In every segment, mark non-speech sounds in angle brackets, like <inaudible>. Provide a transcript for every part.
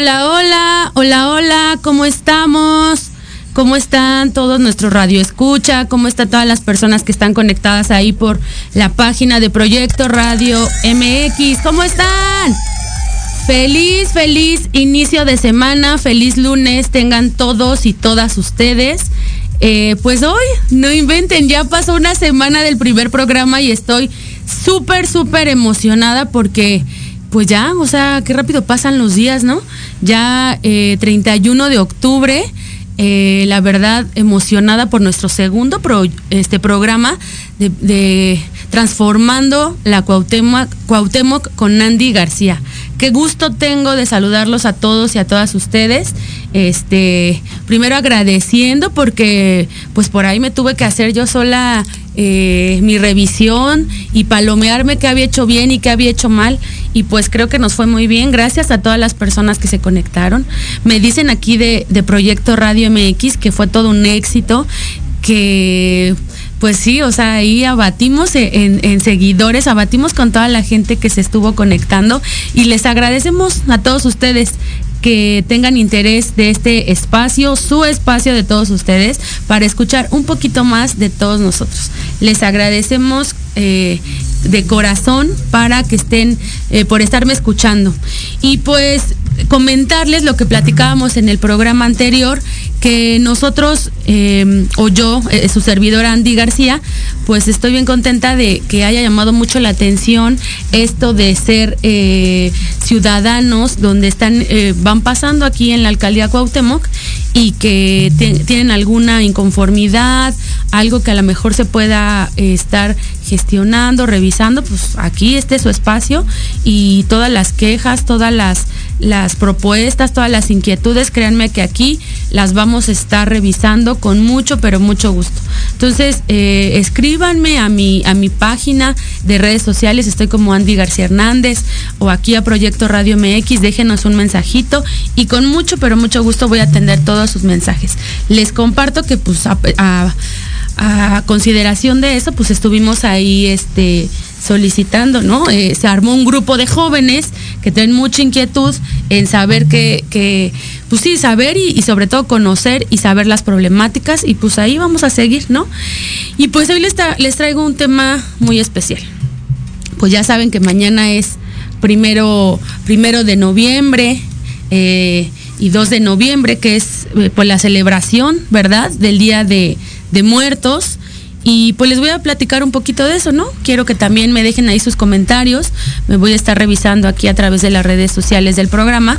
Hola, hola, hola, hola, ¿cómo estamos? ¿Cómo están todos nuestros radio escucha? ¿Cómo están todas las personas que están conectadas ahí por la página de Proyecto Radio MX? ¿Cómo están? Feliz, feliz inicio de semana, feliz lunes tengan todos y todas ustedes. Eh, pues hoy, no inventen, ya pasó una semana del primer programa y estoy súper, súper emocionada porque pues ya, o sea, qué rápido pasan los días, ¿no? Ya eh, 31 de octubre, eh, la verdad, emocionada por nuestro segundo este programa de, Transformando la Cuauhtémoc, con Nandy García. Qué gusto tengo de saludarlos a todos y a todas ustedes. Este, primero agradeciendo porque pues por ahí me tuve que hacer yo sola eh, mi revisión y palomearme qué había hecho bien y qué había hecho mal. Y pues creo que nos fue muy bien. Gracias a todas las personas que se conectaron. Me dicen aquí de, de Proyecto Radio MX que fue todo un éxito, que pues sí, o sea, ahí abatimos en, en, seguidores, abatimos con toda la gente que se estuvo conectando y les agradecemos a todos ustedes que tengan interés de este espacio, su espacio de todos ustedes, para escuchar un poquito más de todos nosotros. Les agradecemos eh, de corazón para que estén, eh, por estarme escuchando. Y pues comentarles lo que platicábamos en el programa anterior, que nosotros, eh, o yo, eh, su servidor Andy García, pues estoy bien contenta de que haya llamado mucho la atención esto de ser eh, ciudadanos donde están, van pasando aquí en la alcaldía Cuauhtémoc y que tienen alguna inconformidad, algo que a lo mejor se pueda estar gestionando, revisando, pues aquí este es su espacio y todas las quejas, todas las, las propuestas, todas las inquietudes, créanme que aquí las vamos a estar revisando con mucho, pero mucho gusto. Entonces, eh, escríbanme a mi, a mi página de redes sociales, estoy como Andy García Hernández o aquí a Proyecto Radio MX, déjenos un mensajito y con mucho, pero mucho gusto voy a atender todos sus mensajes. Les comparto que pues a, a a consideración de eso, pues estuvimos ahí este, solicitando, ¿no? Eh, se armó un grupo de jóvenes que tienen mucha inquietud en saber que, que pues sí, saber y, sobre todo conocer y saber las problemáticas y pues ahí vamos a seguir, ¿no? Y pues hoy les, les traigo un tema muy especial. Pues ya saben que mañana es primero, primero de noviembre. Eh, y 2 de noviembre, que es eh, pues la celebración, ¿verdad? Del Día de, de Muertos. Y pues les voy a platicar un poquito de eso, ¿no? Quiero que también me dejen ahí sus comentarios. Me voy a estar revisando aquí a través de las redes sociales del programa.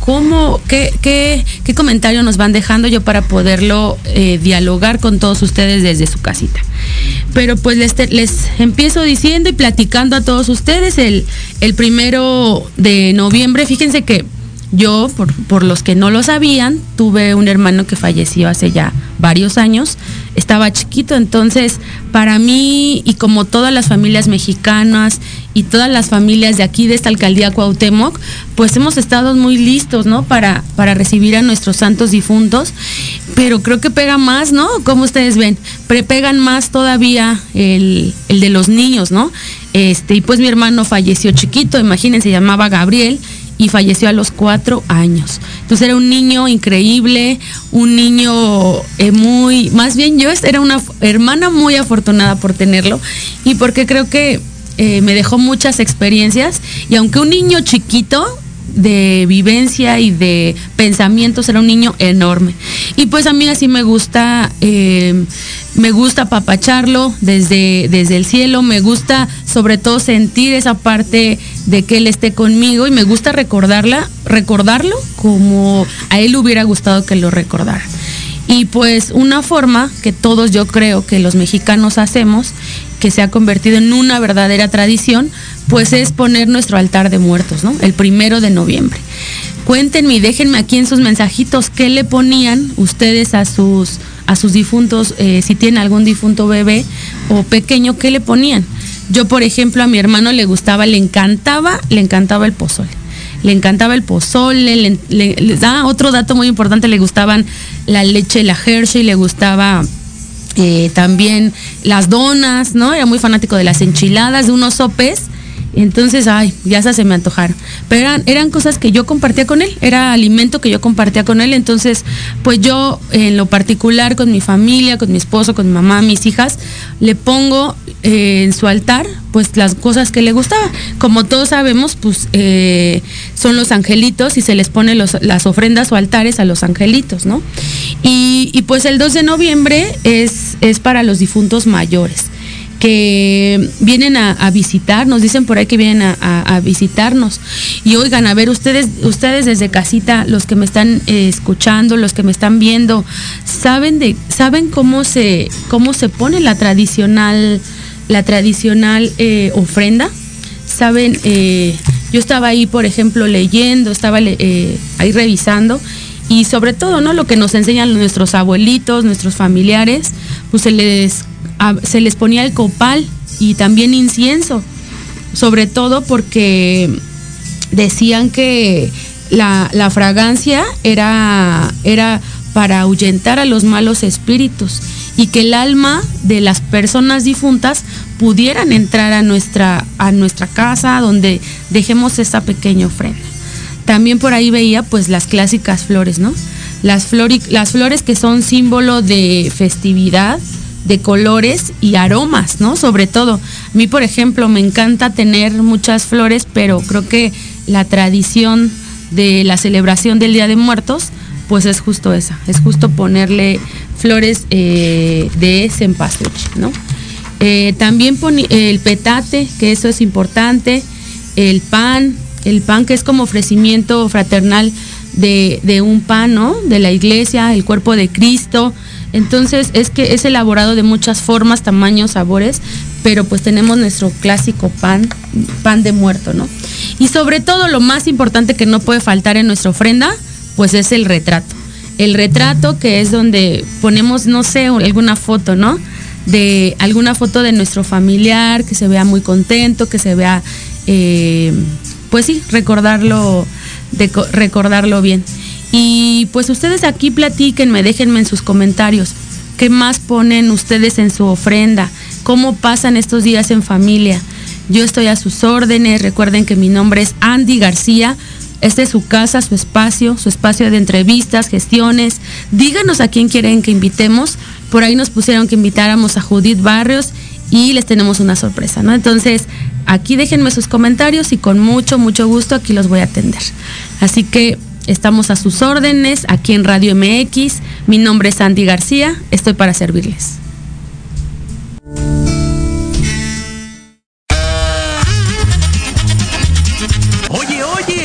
¿Cómo, qué, qué, qué comentario nos van dejando yo para poderlo eh, dialogar con todos ustedes desde su casita? Pero pues les, les, empiezo diciendo y platicando a todos ustedes el, el primero de noviembre. Fíjense que yo, por, por, los que no lo sabían, tuve un hermano que falleció hace ya varios años. Estaba chiquito, entonces para mí y como todas las familias mexicanas y todas las familias de aquí de esta alcaldía Cuauhtémoc, pues hemos estado muy listos, ¿no? Para, para recibir a nuestros santos difuntos. Pero creo que pega más, ¿no? Como ustedes ven, pegan más todavía el, el de los niños, ¿no? Este, y pues mi hermano falleció chiquito, imagínense, se llamaba Gabriel y falleció a los cuatro años. Entonces era un niño increíble, un niño eh, muy, más bien yo era una hermana muy afortunada por tenerlo y porque creo que eh, me dejó muchas experiencias y aunque un niño chiquito, de vivencia y de pensamientos, era un niño enorme. Y pues a mí así me gusta, eh, me gusta papacharlo desde, desde el cielo, me gusta sobre todo sentir esa parte de que él esté conmigo y me gusta recordarla, recordarlo como a él hubiera gustado que lo recordara. Y pues una forma que todos yo creo que los mexicanos hacemos, que se ha convertido en una verdadera tradición, pues es poner nuestro altar de muertos, ¿no? El primero de noviembre. Cuéntenme y déjenme aquí en sus mensajitos qué le ponían ustedes a sus, a sus difuntos, eh, si tienen algún difunto bebé o pequeño, ¿qué le ponían? Yo, por ejemplo, a mi hermano le gustaba, le encantaba, le encantaba el pozole le encantaba el pozole, le, le, da otro dato muy importante, le gustaban la leche, la Hershey, le gustaba eh, también las donas, ¿no? Era muy fanático de las enchiladas, de unos sopes entonces, ay, ya se me antojaron. Pero eran cosas que yo compartía con él, era alimento que yo compartía con él. Entonces, pues yo en lo particular con mi familia, con mi esposo, con mi mamá, mis hijas, le pongo eh, en su altar pues las cosas que le gustaba. Como todos sabemos, pues eh, son los angelitos y se les pone las ofrendas o altares a los angelitos, ¿no? Y, pues el 2 de noviembre es, es para los difuntos mayores que vienen a, visitar, nos dicen por ahí que vienen a, visitarnos. Y oigan, a ver, ustedes, ustedes desde casita, los que me están eh, escuchando, los que me están viendo, ¿saben de, saben cómo se, cómo se pone la tradicional, la tradicional eh, ofrenda? Saben, eh, yo estaba ahí, por ejemplo, leyendo, estaba ahí revisando y sobre todo, ¿no? Lo que nos enseñan nuestros abuelitos, nuestros familiares, pues se les se les ponía el copal y también incienso, sobre todo porque decían que la, fragancia era, era para ahuyentar a los malos espíritus y que el alma de las personas difuntas pudieran entrar a nuestra, a nuestra casa donde dejemos esa pequeña ofrenda. También por ahí veía pues las clásicas flores, ¿no? Las, las flores que son símbolo de festividad, de colores y aromas, ¿no? Sobre todo. A mí, por ejemplo, me encanta tener muchas flores, pero creo que la tradición de la celebración del Día de Muertos, pues es justo esa, es justo ponerle flores eh, de cempasúchil, ¿no? Eh, también el petate, que eso es importante, el pan, el pan que es como ofrecimiento fraternal de, de un pan, ¿no? De la iglesia, el cuerpo de Cristo, entonces es que es elaborado de muchas formas, tamaños, sabores, pero pues tenemos nuestro clásico pan, pan de muerto, ¿no? Y sobre todo lo más importante que no puede faltar en nuestra ofrenda, pues es el retrato. El retrato que es donde ponemos, no sé, alguna foto, ¿no? De alguna foto de nuestro familiar que se vea muy contento, que se vea, eh, pues sí, recordarlo, recordarlo bien. Y pues ustedes aquí platíquenme, déjenme en sus comentarios. ¿Qué más ponen ustedes en su ofrenda? ¿Cómo pasan estos días en familia? Yo estoy a sus órdenes. Recuerden que mi nombre es Andy García. Este es su casa, su espacio, su espacio de entrevistas, gestiones. Díganos a quién quieren que invitemos. Por ahí nos pusieron que invitáramos a Judith Barrios y les tenemos una sorpresa, ¿no? Entonces, aquí déjenme sus comentarios y con mucho, mucho gusto aquí los voy a atender. Así que Estamos a sus órdenes aquí en Radio MX. Mi nombre es Sandy García. Estoy para servirles.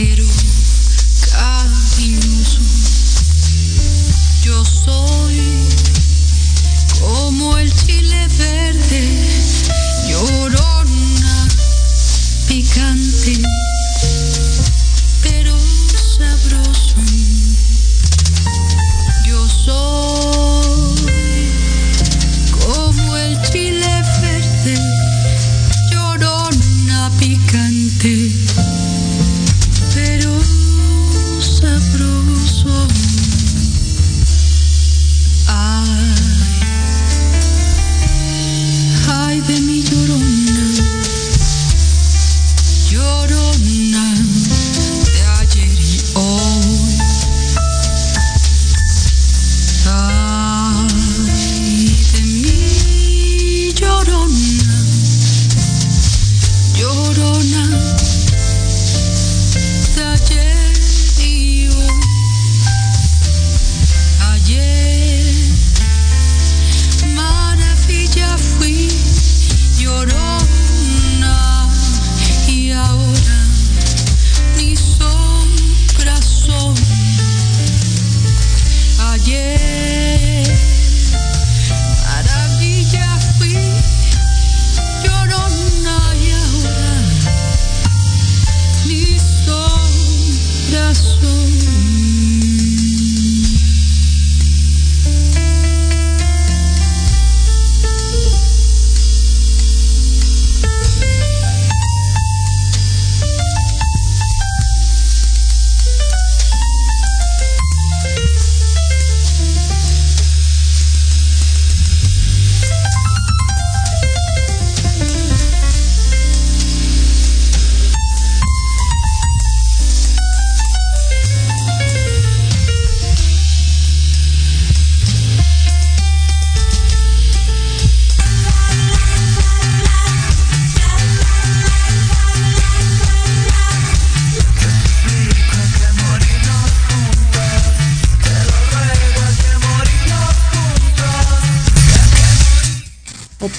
Pero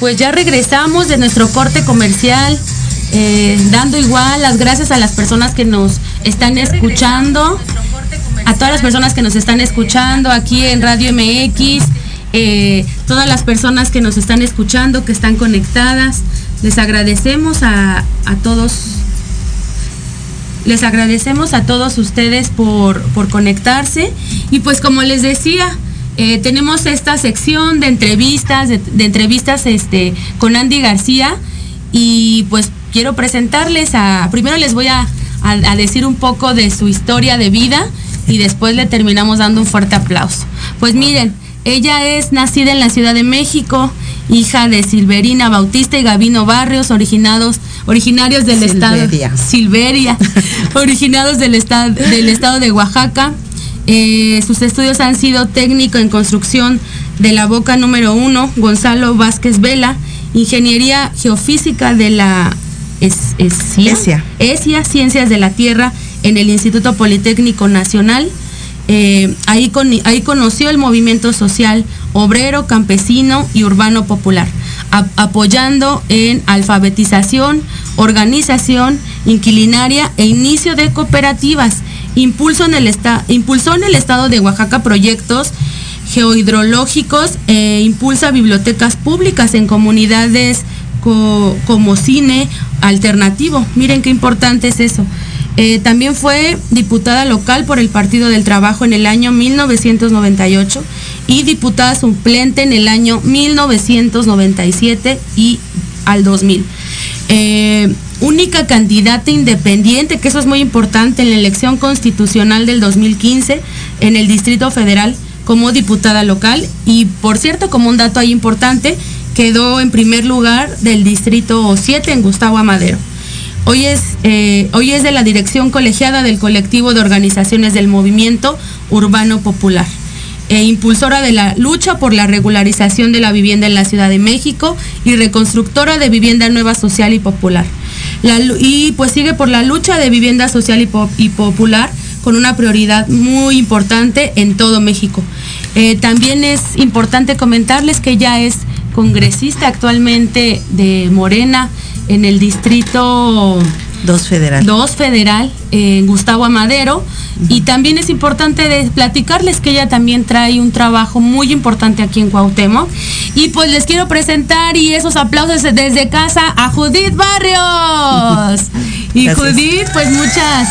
Pues ya regresamos de nuestro corte comercial, eh, dando igual las gracias a las personas que nos están escuchando, a todas las personas que nos están escuchando aquí en Radio MX, eh, todas las personas que nos están escuchando, que están conectadas. Les agradecemos a, a todos les agradecemos a todos ustedes por, por conectarse y pues como les decía, eh, tenemos esta sección de entrevistas, de, de entrevistas este, con Andy García y pues quiero presentarles a, primero les voy a, a- a decir un poco de su historia de vida y después le terminamos dando un fuerte aplauso. Pues miren, ella es nacida en la Ciudad de México, hija de Silverina Bautista y Gavino Barrios, originados, originarios del Silveria. estado Silveria, <laughs> originados del estado del estado de Oaxaca. Eh, sus estudios han sido técnico en construcción de la Boca número uno, Gonzalo Vázquez Vela, ingeniería geofísica de la es- ESIA, ESIA. ESIA, Ciencias de la Tierra, en el Instituto Politécnico Nacional. Eh, ahí, con- ahí conoció el movimiento social obrero, campesino y urbano popular, ap- apoyando en alfabetización, organización, inquilinaria e inicio de cooperativas. Impulso en el impulsó en el estado de Oaxaca proyectos geohidrológicos e impulsa bibliotecas públicas en comunidades co- como cine alternativo. Miren qué importante es eso. Eh, también fue diputada local por el Partido del Trabajo en el año 1998 y diputada suplente en el año 1997 y al 2000. Eh, única candidata independiente, que eso es muy importante en la elección constitucional del 2015 en el Distrito Federal como diputada local y por cierto, como un dato ahí importante, quedó en primer lugar del Distrito 7 en Gustavo Amadero. Hoy es, eh, hoy es de la dirección colegiada del colectivo de organizaciones del movimiento urbano popular. E impulsora de la lucha por la regularización de la vivienda en la Ciudad de México y reconstructora de vivienda nueva social y popular. Y pues sigue por la lucha de vivienda social y, po- y popular con una prioridad muy importante en todo México. Eh, también es importante comentarles que ella es congresista actualmente de Morena en el distrito Dos federal. 2 federal en Gustavo Amadero. Y también es importante de platicarles que ella también trae un trabajo muy importante aquí en Cuauhtémoc. Y pues les quiero presentar y esos aplausos desde casa a Judith Barrios. <laughs> Y Gracias. Judith, pues muchas,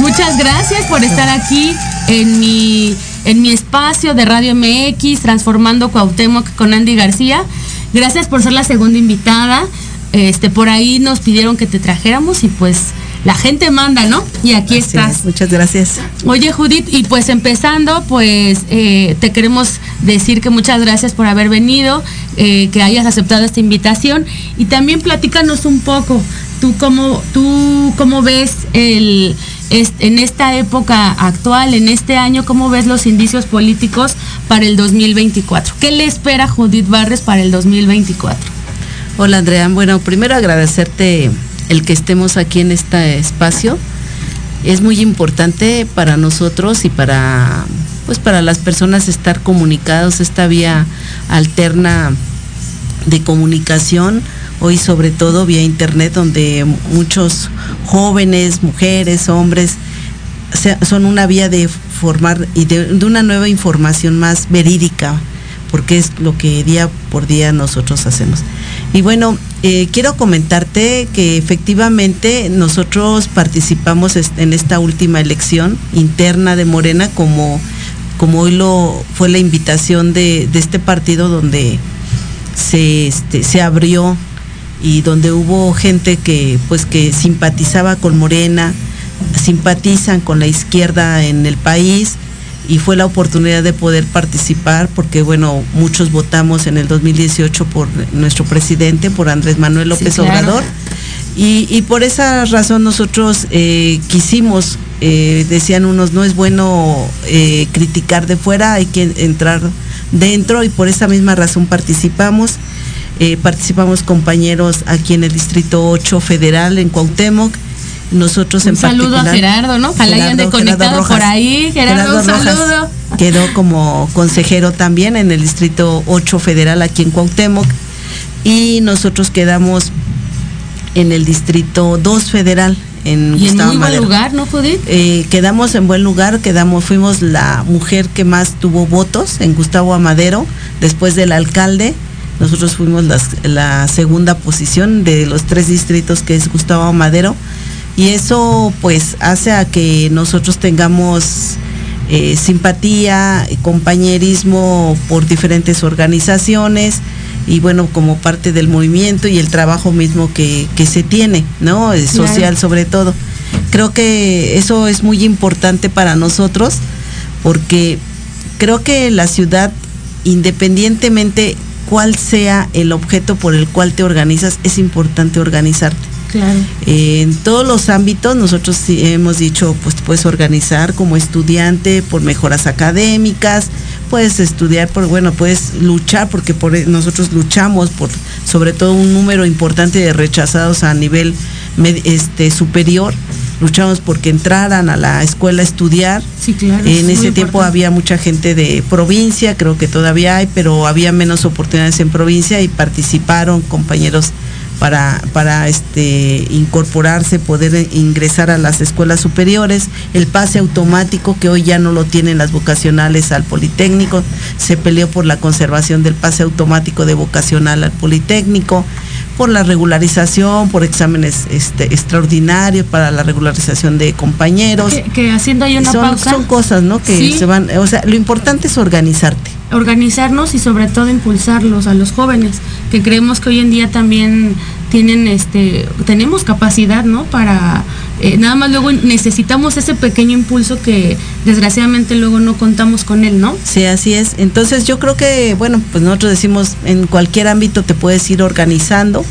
muchas gracias por estar aquí en mi, en mi espacio de Radio MX, Transformando Cuauhtémoc con Andy García. Gracias por ser la segunda invitada. Este, por ahí nos pidieron que te trajéramos y pues la gente manda, ¿no? Y aquí estás. es, Muchas gracias. Oye Judith, y pues empezando, pues eh, te queremos decir que muchas gracias por haber venido, eh, que hayas aceptado esta invitación y también platícanos un poco, tú cómo, tú cómo ves el, en esta época actual, en este año, cómo ves los indicios políticos para el 2024. ¿Qué le espera Judith Barres para el 2024? Hola Andrea, bueno, primero agradecerte el que estemos aquí en este espacio. Es muy importante para nosotros y para pues para las personas estar comunicados esta vía alterna de comunicación, hoy sobre todo vía internet donde muchos jóvenes, mujeres, hombres son una vía de formar y de, de una nueva información más verídica, porque es lo que día por día nosotros hacemos. Y bueno, eh, quiero comentarte que efectivamente nosotros participamos en esta última elección interna de Morena como, como hoy lo fue la invitación de, de este partido donde se, este, se abrió y donde hubo gente que pues que simpatizaba con Morena, simpatizan con la izquierda en el país y fue la oportunidad de poder participar porque bueno, muchos votamos en el 2018 por nuestro presidente, por Andrés Manuel López claro. Obrador. Y, y por esa razón nosotros eh, quisimos, eh, decían unos, no es bueno eh, criticar de fuera, hay que entrar dentro y por esa misma razón participamos. Participamos compañeros aquí en el Distrito 8 Federal, en Cuauhtémoc. Nosotros Un en saludo a particular- Gerardo, ¿no? Ojalá hayan Gerardo- conectado Gerardo por ahí. Gerardo, un Rojas saludo. Quedó como consejero también en el Distrito 8 Federal aquí en Cuauhtémoc. Y nosotros quedamos en el Distrito 2 Federal en Y en muy buen lugar, ¿no, Judith? Eh, quedamos en buen lugar, quedamos, fuimos la mujer que más tuvo votos en Gustavo Amadero, después del alcalde. Nosotros fuimos las- la segunda posición de los tres distritos que es Gustavo Amadero. Y eso pues hace a que nosotros tengamos eh, simpatía, compañerismo por diferentes organizaciones y bueno, como parte del movimiento y el trabajo mismo que, que se tiene, ¿no? Eh, Claro. Social sobre todo. Creo que eso es muy importante para nosotros porque creo que la ciudad, independientemente cuál sea el objeto por el cual te organizas, es importante organizarte. Claro. Eh, en todos los ámbitos nosotros hemos dicho, pues puedes organizar como estudiante por mejoras académicas, puedes estudiar por, bueno, puedes luchar porque por nosotros luchamos por sobre todo un número importante de rechazados a nivel este superior, luchamos porque entraran a la escuela a estudiar. Sí, claro. En ese tiempo importante. había mucha gente de provincia, creo que todavía hay, pero había menos oportunidades en provincia y participaron compañeros para, para este, incorporarse, poder ingresar a las escuelas superiores, el pase automático que hoy ya no lo tienen las vocacionales al Politécnico, se peleó por la conservación del pase automático de vocacional al Politécnico, por la regularización, por exámenes este, extraordinarios para la regularización de compañeros. Que, que haciendo ahí una son, pausa. son cosas, ¿no? Que Sí. se van, o sea, lo importante es organizarte. organizarnos y sobre todo impulsarlos a los jóvenes que creemos que hoy en día también tienen este tenemos capacidad no para eh, nada más luego necesitamos ese pequeño impulso que desgraciadamente luego no contamos con él no Sí, así es. Entonces yo creo que, bueno, pues nosotros decimos, en cualquier ámbito te puedes ir organizando.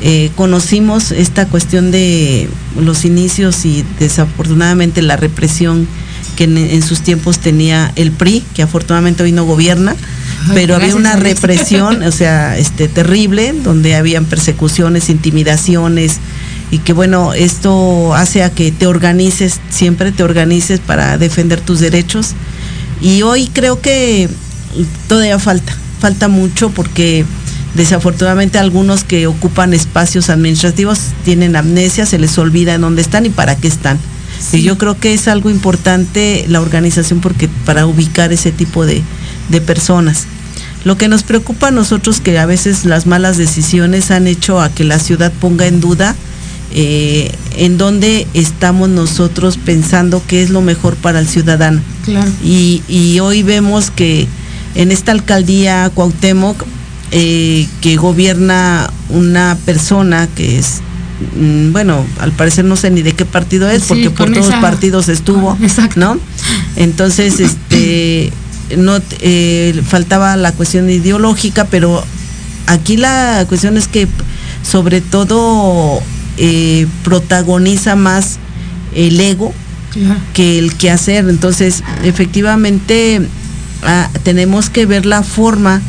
Eh, conocimos esta cuestión de los inicios y desafortunadamente la represión que en, en sus tiempos tenía el PRI, que afortunadamente hoy no gobierna, Ay, pero había una represión, o sea, este terrible, donde habían persecuciones, intimidaciones, y que bueno, esto hace a que te organices, siempre te organices para defender tus derechos. Y hoy creo que todavía falta, falta mucho porque desafortunadamente algunos que ocupan espacios administrativos tienen amnesia, se les olvida en dónde están y para qué están. Y yo creo que es algo importante la organización porque para ubicar ese tipo de, de personas. Lo que nos preocupa a nosotros que a veces las malas decisiones han hecho a que la ciudad ponga en duda eh, en dónde estamos nosotros pensando qué es lo mejor para el ciudadano. Claro. Y, y hoy vemos que en esta alcaldía Cuauhtémoc, eh, que gobierna una persona que es, mm, bueno, al parecer no sé ni de qué partido es, Sí, porque por todos esa- partidos estuvo, <laughs> exacto. ¿no? Entonces, <clears throat> este, no eh, faltaba la cuestión ideológica, pero aquí la cuestión es que sobre todo eh, protagoniza más el ego Claro. que el que hacer. Entonces, efectivamente, ah, tenemos que ver la forma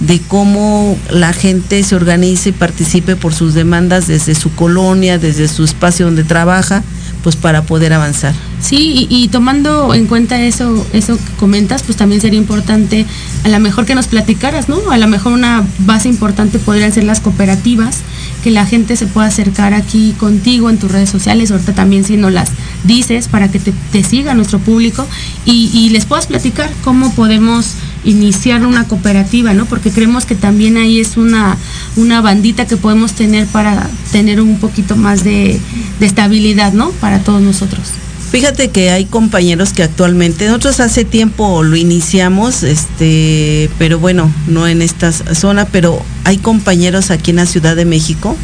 de cómo la gente se organiza y participe por sus demandas desde su colonia, desde su espacio donde trabaja, pues para poder avanzar. Sí, y, y tomando en cuenta eso, eso que comentas, pues también sería importante a lo mejor que nos platicaras, ¿no? A lo mejor una base importante podrían ser las cooperativas, que la gente se pueda acercar aquí contigo en tus redes sociales, ahorita también si no las dices para que te, siga nuestro público y, y les puedas platicar cómo podemos iniciar una cooperativa, ¿no? Porque creemos que también ahí es una, una bandita que podemos tener para tener un poquito más de, de estabilidad, ¿no? Para todos nosotros. Fíjate que hay compañeros que actualmente, nosotros hace tiempo lo iniciamos, este, pero bueno, no en esta zona, pero hay compañeros aquí en la Ciudad de México,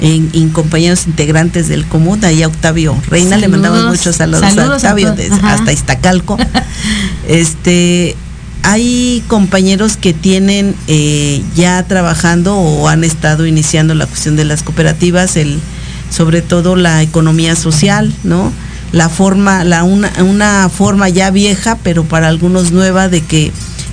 en, en compañeros integrantes del común, ahí a Octavio Reina, le mandamos muchos saludos, Saludos a Octavio hasta Iztacalco. <laughs> este, hay compañeros que tienen eh, ya trabajando o han estado iniciando la cuestión de las cooperativas, el, sobre todo la economía social, ¿no? La forma, la una, una forma ya vieja, pero para algunos nueva de que,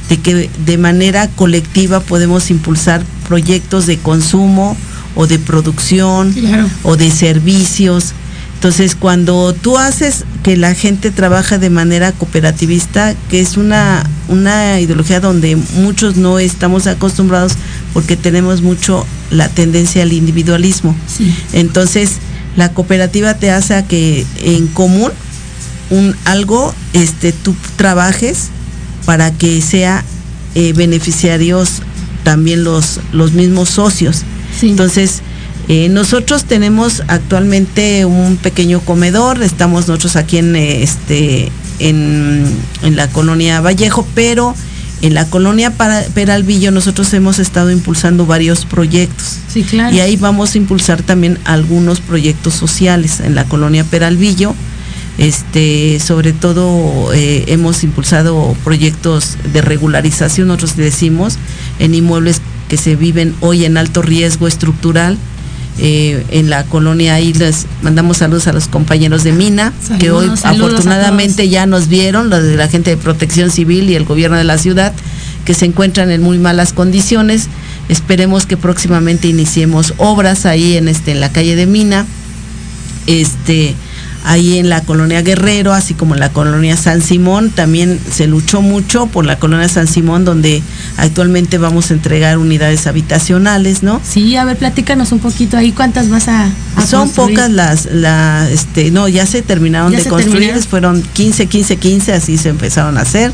de que de manera colectiva podemos impulsar proyectos de consumo o de producción Claro. o de servicios. Entonces, cuando tú haces que la gente trabaja de manera cooperativista, que es una, una ideología donde muchos no estamos acostumbrados porque tenemos mucho la tendencia al individualismo. Sí. Entonces, la cooperativa te hace a que en común un algo este tú trabajes para que sea eh, beneficiarios también los los mismos socios. Sí. Entonces, eh, nosotros tenemos actualmente un pequeño comedor, estamos nosotros aquí en este en, en la colonia Vallejo, pero en la colonia Peralvillo nosotros hemos estado impulsando varios proyectos. Sí, claro. Y ahí vamos a impulsar también algunos proyectos sociales en la colonia Peralvillo. Este, sobre todo eh, hemos impulsado proyectos de regularización, nosotros decimos, en inmuebles que se viven hoy en alto riesgo estructural. Eh, en la colonia ahí les mandamos saludos a los compañeros de Mina, que hoy afortunadamente ya nos vieron, los de la gente de protección civil y el gobierno de la ciudad, que se encuentran en muy malas condiciones. Esperemos que próximamente iniciemos obras ahí en este en la calle de Mina, este ahí en la colonia Guerrero, así como en la colonia San Simón, también se luchó mucho por la colonia San Simón, donde actualmente vamos a entregar unidades habitacionales, ¿no? Sí, a ver, platícanos un poquito ahí, ¿cuántas vas a, a Son construir? pocas las, la, este, no, ya se terminaron Ya de se construir, terminaron. fueron 15, 15, 15, así se empezaron a hacer.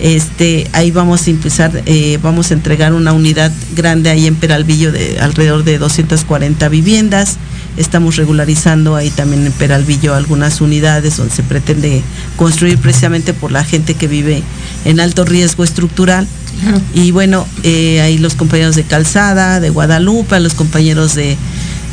Este, ahí vamos a empezar, eh, vamos a entregar una unidad grande ahí en Peralvillo de alrededor de 240 viviendas. Estamos regularizando ahí también en Peralvillo algunas unidades donde se pretende construir precisamente por la gente que vive en alto riesgo estructural. Claro. Y bueno, eh, ahí los compañeros de Calzada, de Guadalupe, los compañeros de,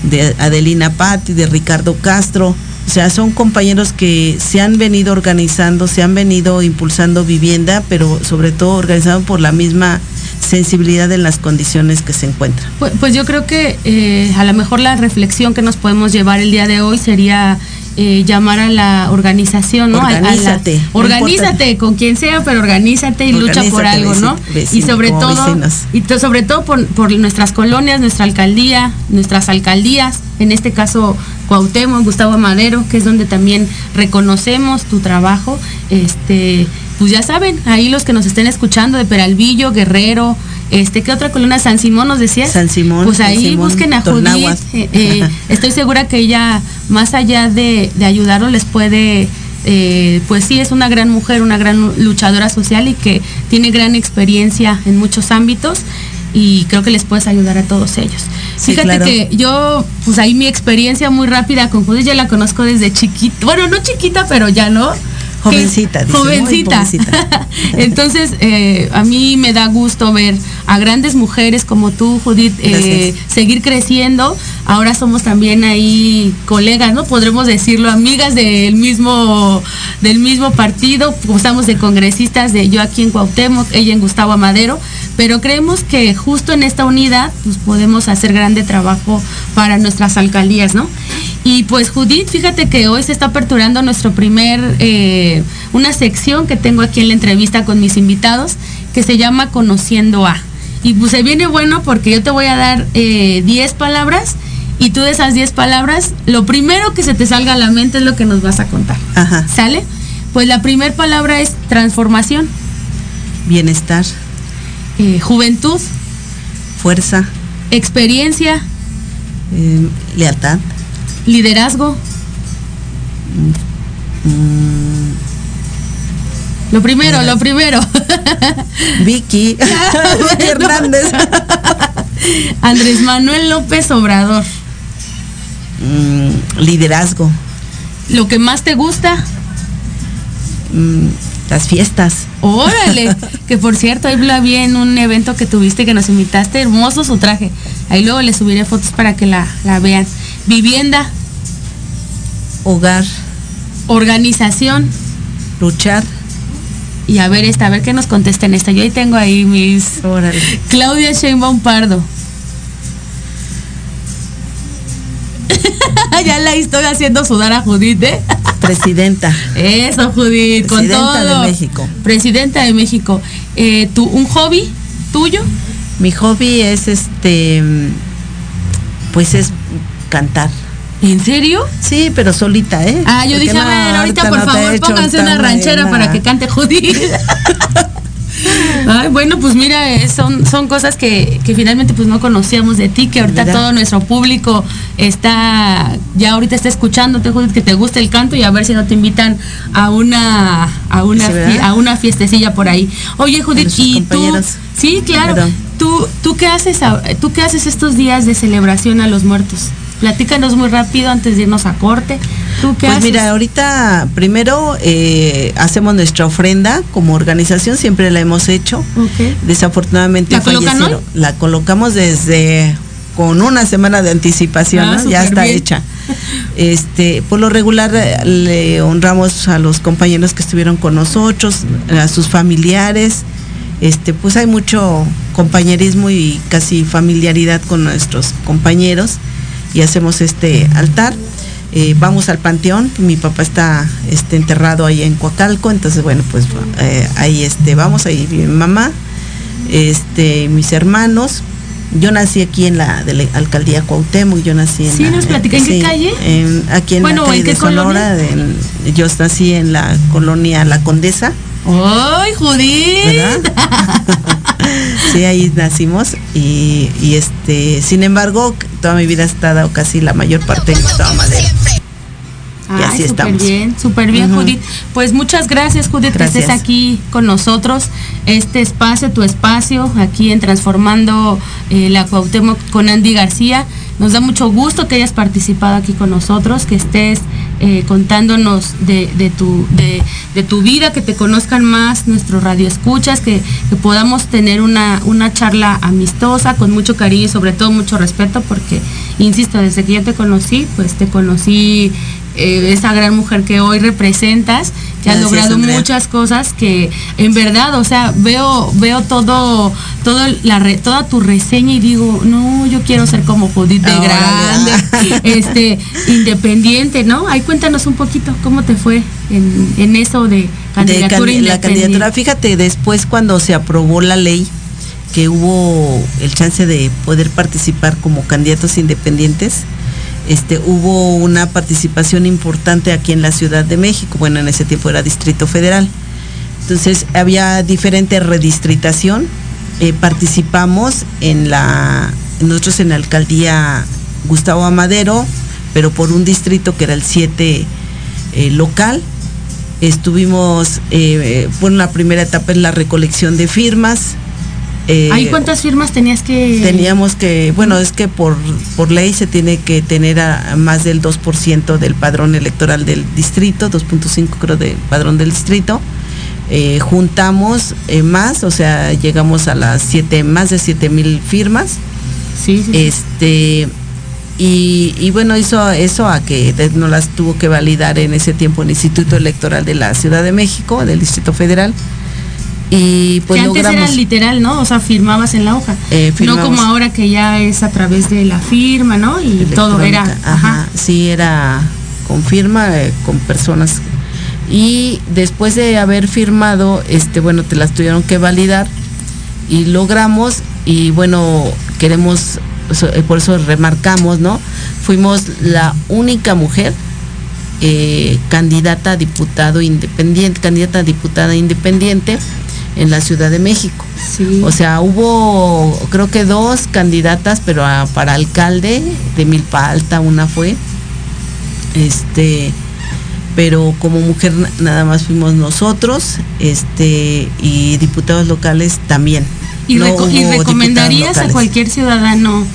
de Adelina Patti, de Ricardo Castro. O sea, son compañeros que se han venido organizando, se han venido impulsando vivienda, pero sobre todo organizado por la misma sensibilidad en las condiciones que se encuentran. Pues, pues yo creo que eh, a lo mejor la reflexión que nos podemos llevar el día de hoy sería eh, llamar a la organización, ¿no? A- a la- Organízate, no organízate con quien sea, pero organízate y lucha por algo, ¿no? vecino, y sobre todo, vecinos. y sobre todo por, por nuestras colonias, nuestra alcaldía, nuestras alcaldías, en este caso Cuauhtémoc, Gustavo Madero, que es donde también reconocemos tu trabajo. Este, pues ya saben, ahí los que nos estén escuchando de Peralvillo, Guerrero, este, ¿qué otra columna? San Simón nos decías. San Simón, Pues ahí Simón, busquen a Judith. Eh, eh, <laughs> estoy segura que ella, más allá de, de ayudarlos, les puede, eh, pues sí, es una gran mujer, una gran luchadora social y que tiene gran experiencia en muchos ámbitos y creo que les puedes ayudar a todos ellos. Sí, Fíjate claro. que yo, pues ahí mi experiencia muy rápida con Judith, ya la conozco desde chiquita, bueno, no chiquita, pero ya no. Jovencita, dice, muy jovencita. jovencita. <laughs> Entonces, eh, a mí me da gusto ver a grandes mujeres como tú, Judith, eh, seguir creciendo. Ahora somos también ahí colegas, ¿no? Podremos decirlo, amigas del mismo, del mismo partido. Pues, Estamos de congresistas, de yo aquí en Cuauhtémoc, ella en Gustavo Amadero. Pero creemos que justo en esta unidad, pues podemos hacer grande trabajo para nuestras alcaldías, ¿no? Y pues Judith, fíjate que hoy se está aperturando nuestro primer, eh, una sección que tengo aquí en la entrevista con mis invitados, que se llama Conociendo a. Y pues se viene bueno porque yo te voy a dar eh, 10 palabras y tú de esas 10 palabras, lo primero que se te salga a la mente es lo que nos vas a contar. Ajá. ¿Sale? Pues la primera palabra es transformación, Bienestar, eh, juventud, fuerza, experiencia, eh, lealtad, liderazgo. mm, Lo primero, lo primero. Vicky, <laughs> Vicky Hernández, Andrés Manuel López Obrador. Mm, liderazgo, Lo que más te gusta, mm, las fiestas, órale. <laughs> que por cierto, ahí la vi en un evento que tuviste que nos invitaste. Hermoso su traje. Ahí luego le subiré fotos para que la, la vean. Vivienda, hogar, organización. luchar. Y a ver esta, a ver qué nos contesten esta. Yo ahí tengo ahí mis. Órale. Claudia Sheinbaum Pardo. <laughs> ya la estoy haciendo sudar a Judith, ¿eh? Presidenta, Eso, Judith, con Presidenta de. México. Presidenta de México. Eh, ¿tú, ¿Un hobby tuyo? mi hobby es este, pues es cantar. ¿En serio? Sí, pero solita, ¿eh? Ah, yo Porque dije, a no, ver, ahorita por no favor pónganse una ranchera buena. para que cante Judith. <laughs> Ay, bueno, pues mira, eh, son, son cosas que, que finalmente pues no conocíamos de ti, que ahorita todo nuestro público está, ya ahorita está escuchándote, Judith, que te gusta el canto y a ver si no te invitan a una, a una, a una fiestecilla por ahí. Oye, Judith, y tú, sí, claro, Perdón. tú, tú qué haces, a- tú qué haces estos días de celebración a los muertos. Platícanos muy rápido antes de irnos a corte. ¿Tú qué Pues haces? mira, ahorita primero eh, hacemos nuestra ofrenda como organización, siempre la hemos hecho. Desafortunadamente ¿La fallecieron. La colocamos desde con una semana de anticipación, Ah, ¿no? ya está bien. hecha. Este, por lo regular eh, le honramos a los compañeros que estuvieron con nosotros, a sus familiares. Este, pues hay mucho compañerismo y casi familiaridad con nuestros compañeros y hacemos este altar. Eh, vamos al panteón, mi papá está este, enterrado ahí en Coacalco, entonces bueno, pues eh, ahí este, vamos, ahí vive mi mamá, este, mis hermanos. Yo nací aquí en la, de la alcaldía Cuauhtémoc, yo nací en Sí, la- nos ¿en qué calle? en- aquí en Bueno, la calle ¿en qué de Sonora, colonia? de- yo nací en la colonia La Condesa, ¡Ay, Judith! <laughs> sí, ahí nacimos y, y, este, sin embargo, toda mi vida he estado casi la mayor parte en Gustavo Madero. Y Ay, así súper estamos. bien, súper bien. Judith. Pues muchas gracias, Judith, que estés Gracias. aquí con nosotros. Este espacio, tu espacio, aquí en Transformando eh, la Cuauhtémoc con Andy García. Nos da mucho gusto que hayas participado aquí con nosotros, que estés eh, contándonos de, tu, de tu vida, que te conozcan más nuestros radioescuchas, que, que podamos tener una, una charla amistosa, con mucho cariño y sobre todo mucho respeto, porque, insisto, desde que yo te conocí, pues te conocí eh, esa gran mujer que hoy representas, que has Gracias, logrado Andrea. muchas cosas que en verdad, o sea, veo veo todo todo la re- toda tu reseña y digo, no, yo quiero ser como Judith de grande, <laughs> este independiente, ¿no? Ahí cuéntanos un poquito cómo te fue en, en eso de de candidatura candi- la candidatura. Fíjate, después cuando se aprobó la ley, que hubo el chance de poder participar como candidatos independientes, este, hubo una participación importante aquí en la Ciudad de México, bueno, en ese tiempo era Distrito Federal. Entonces había diferente redistritación, eh, participamos en la, nosotros en la alcaldía Gustavo Amadero, pero por un distrito que era el 7 eh, local. Estuvimos, eh, bueno, la primera etapa es la recolección de firmas. Eh, ¿Ahí cuántas firmas tenías que...? Teníamos que, bueno, es que por, por ley se tiene que tener a, a más del 2% del padrón electoral del distrito, 2.5 creo del padrón del distrito. Eh, juntamos eh, más, o sea, llegamos a las siete, más de 7 mil firmas. Sí, sí. Este, y, y bueno, hizo eso a que no las tuvo que validar en ese tiempo el Instituto Electoral de la Ciudad de México, del Distrito Federal. Y pues que antes logramos. era literal, ¿no? O sea, firmabas en la hoja. Eh, no como ahora que ya es a través de la firma, ¿no? Y todo era. Ajá, sí, era con firma, eh, con personas. Y después de haber firmado, este, bueno, te las tuvieron que validar y logramos y bueno, queremos, eh, por eso remarcamos, ¿no? Fuimos la única mujer eh, candidata a diputado independiente, candidata a diputada independiente en la Ciudad de México. Sí. O sea, hubo creo que dos candidatas, pero a- para alcalde de Milpa Alta una fue. Este, pero como mujer na- nada más fuimos nosotros, este, y diputados locales también. ¿Y, No reco- y recomendarías a cualquier ciudadano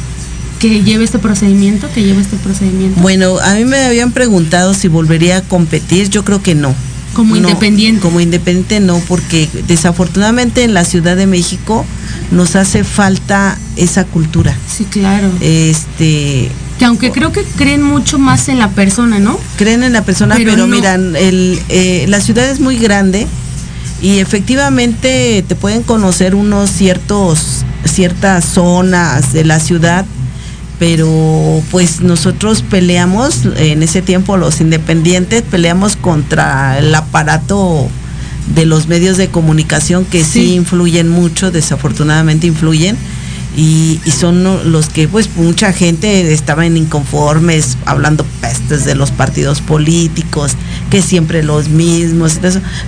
que lleve este procedimiento, que lleve este procedimiento? Bueno, a mí me habían preguntado si volvería a competir, yo creo que no. Como No, independiente. Como independiente no, porque desafortunadamente en la Ciudad de México nos hace falta esa cultura. Sí, claro. Este, que aunque creo que creen mucho más en la persona, ¿no? creen en la persona, Pero pero, no. miran, el, eh, la ciudad es muy grande y efectivamente te pueden conocer unos ciertos, ciertas zonas de la ciudad, pero pues nosotros peleamos, en ese tiempo los independientes, peleamos contra el aparato de los medios de comunicación que sí, Sí. influyen mucho, desafortunadamente influyen. Y, y son los que pues mucha gente estaban inconformes hablando pestes de los partidos políticos que siempre los mismos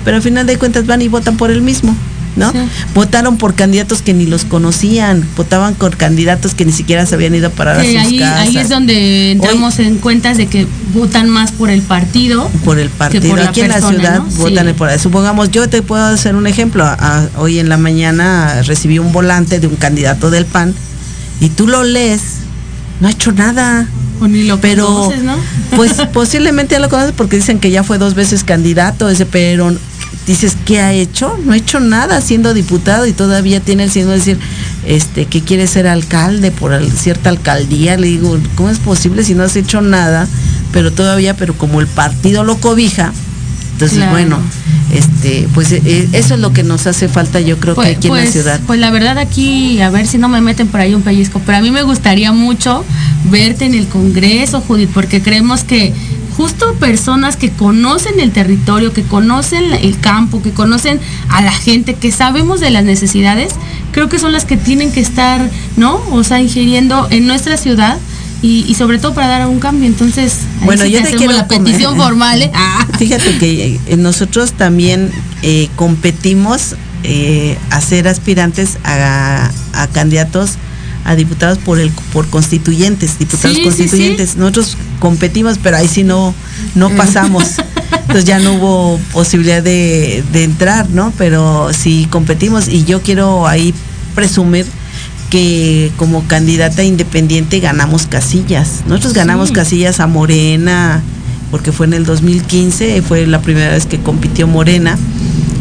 pero al final de cuentas van y votan por el mismo ¿no? Sí. Votaron por candidatos que ni los conocían, votaban por candidatos que ni siquiera se habían ido a parar sus ahí, casas. ahí es donde entramos en cuentas de que votan más por el partido. por el partido. por la Aquí en la ciudad ¿no? votan Sí. por. Supongamos, yo te puedo hacer un ejemplo. Hoy en la mañana recibí un volante de un candidato del PAN y tú lo lees, no ha hecho nada. O ni lo Pero, conoces, ¿no? pues <laughs> posiblemente ya lo conoces porque dicen que ya fue dos veces candidato, ese, pero dices, ¿qué ha hecho? No ha hecho nada siendo diputado y todavía tiene el signo de decir este, que quiere ser alcalde por cierta alcaldía. Le digo, ¿cómo es posible si no has hecho nada? Pero todavía, pero como el partido lo cobija, entonces Claro. bueno, este, pues eh, eso es lo que nos hace falta, yo creo Pues, que aquí en la pues- ciudad. pues la verdad aquí, a ver si no me meten por ahí un pellizco, pero a mí me gustaría mucho verte en el Congreso, Judith, porque creemos que justo personas que conocen el territorio, que conocen el campo, que conocen a la gente, que sabemos de las necesidades, creo que son las que tienen que estar, ¿no? O sea, ingiriendo en nuestra ciudad. Y, y sobre todo para dar un cambio, entonces Bueno, sí yo te te hacemos quiero la comer. petición formal, ¿eh? Ah. <laughs> Fíjate que eh, nosotros también eh, competimos eh, a ser aspirantes a, a candidatos a diputados por el por constituyentes, diputados Sí, sí, constituyentes. Nosotros competimos, pero ahí sí no no pasamos. <laughs> Entonces ya no hubo posibilidad de, de entrar, ¿no? Pero sí competimos y yo quiero ahí presumir que como candidata independiente ganamos casillas. Nosotros ganamos Sí. casillas a Morena, porque fue en el 2015, fue la primera vez que compitió Morena.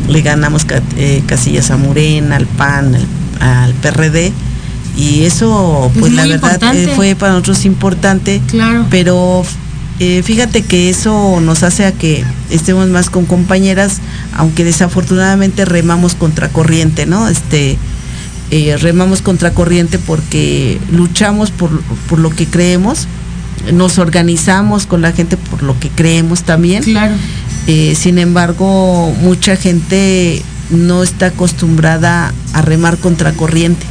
Le ganamos eh, casillas a Morena, al PAN, al, al PRD. Y eso, Es pues la verdad, eh, fue para nosotros importante. Claro. Pero eh, fíjate que eso nos hace a que estemos más con compañeras, aunque desafortunadamente remamos contra corriente, ¿no? Este, eh, remamos contra corriente porque luchamos por, por lo que creemos, nos organizamos con la gente por lo que creemos también. Claro. Eh, sin embargo, mucha gente no está acostumbrada a remar contra corriente.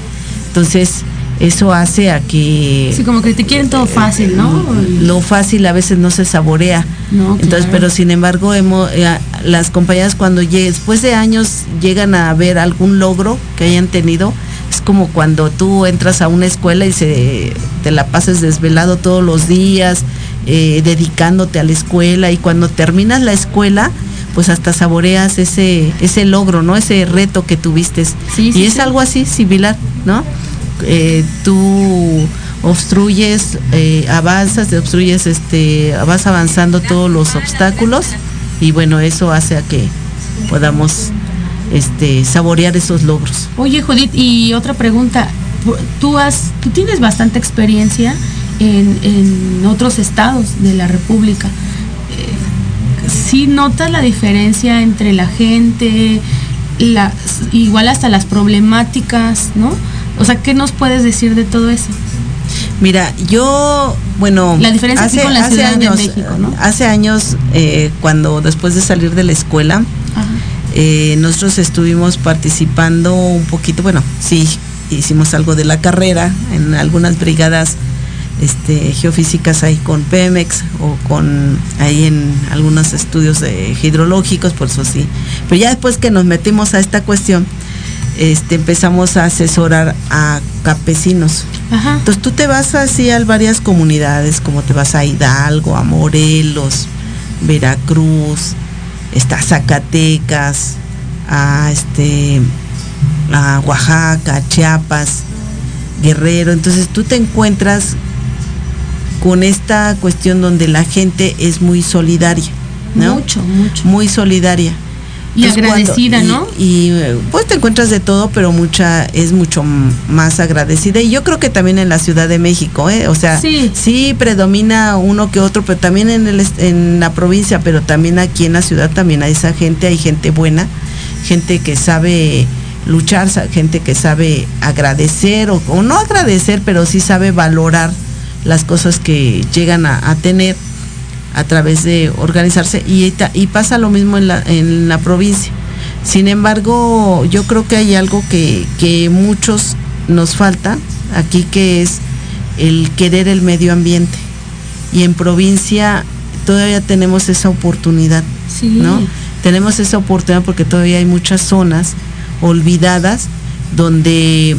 Entonces, Eso hace a que Sí, como que te quieren todo fácil, ¿no? lo fácil a veces no se saborea. No, Entonces, claro. pero sin embargo, hemos, eh, las compañías cuando después de años llegan a ver algún logro que hayan tenido, es como cuando tú entras a una escuela y se, te la pases desvelado todos los días, eh, dedicándote a la escuela y cuando terminas la escuela, pues hasta saboreas ese, ese logro, ¿no? Ese reto que tuviste. Sí, sí, y es sí. algo así similar, ¿no? Eh, tú obstruyes, eh, avanzas, te obstruyes, este, vas avanzando todos los obstáculos y bueno, eso hace a que podamos este, saborear esos logros. Oye, Judith, y otra pregunta. Tú has, tú tienes bastante experiencia en, en otros estados de la República. ¿Sí notas la diferencia entre la gente, las, igual hasta las problemáticas, ¿no? O sea, ¿qué nos puedes decir de todo eso? Mira, yo, bueno, La diferencia aquí con la Ciudad de años, México, ¿no? hace años, eh, cuando después de salir de la escuela. Eh, nosotros estuvimos participando un poquito, bueno, sí, hicimos algo de la carrera en algunas brigadas este, geofísicas ahí con Pemex o con ahí en algunos estudios de hidrológicos, por eso sí. Pero ya después que nos metimos a esta cuestión, este, empezamos a asesorar a campesinos. Ajá. Entonces tú te vas así a varias comunidades, como te vas a Hidalgo, a Morelos, Veracruz, está Zacatecas, a este a Oaxaca, Chiapas, Guerrero. Entonces tú te encuentras con esta cuestión donde la gente es muy solidaria, ¿no? Mucho, mucho. Muy solidaria. Y Entonces, agradecida, ¿no? Y pues te encuentras de todo, pero mucha es mucho más agradecida. Y yo creo que también en la Ciudad de México, ¿eh? O sea, Sí. predomina uno que otro, pero también en, el, en la provincia, pero también aquí en la ciudad también hay esa gente, hay gente buena, gente que sabe luchar, gente que sabe agradecer, o, o no agradecer, pero sí sabe valorar las cosas que llegan a, a tener a través de organizarse y pasa lo mismo en la, en la provincia. Sin embargo, yo creo que hay algo que, que muchos nos falta aquí, que es el querer el medio ambiente. Y en provincia todavía tenemos esa oportunidad, Sí. ¿no? Tenemos esa oportunidad porque todavía hay muchas zonas olvidadas donde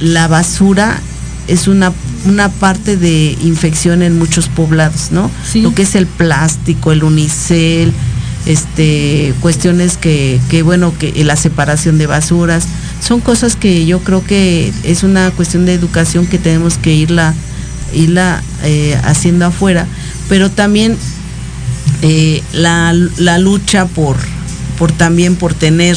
la basura es una, una parte de infección en muchos poblados, ¿no? Sí. Lo que es el plástico, el unicel, este, cuestiones que, que bueno, que la separación de basuras, son cosas que yo creo que es una cuestión de educación que tenemos que irla, irla eh, haciendo afuera, pero también eh, la, la lucha por, por también por tener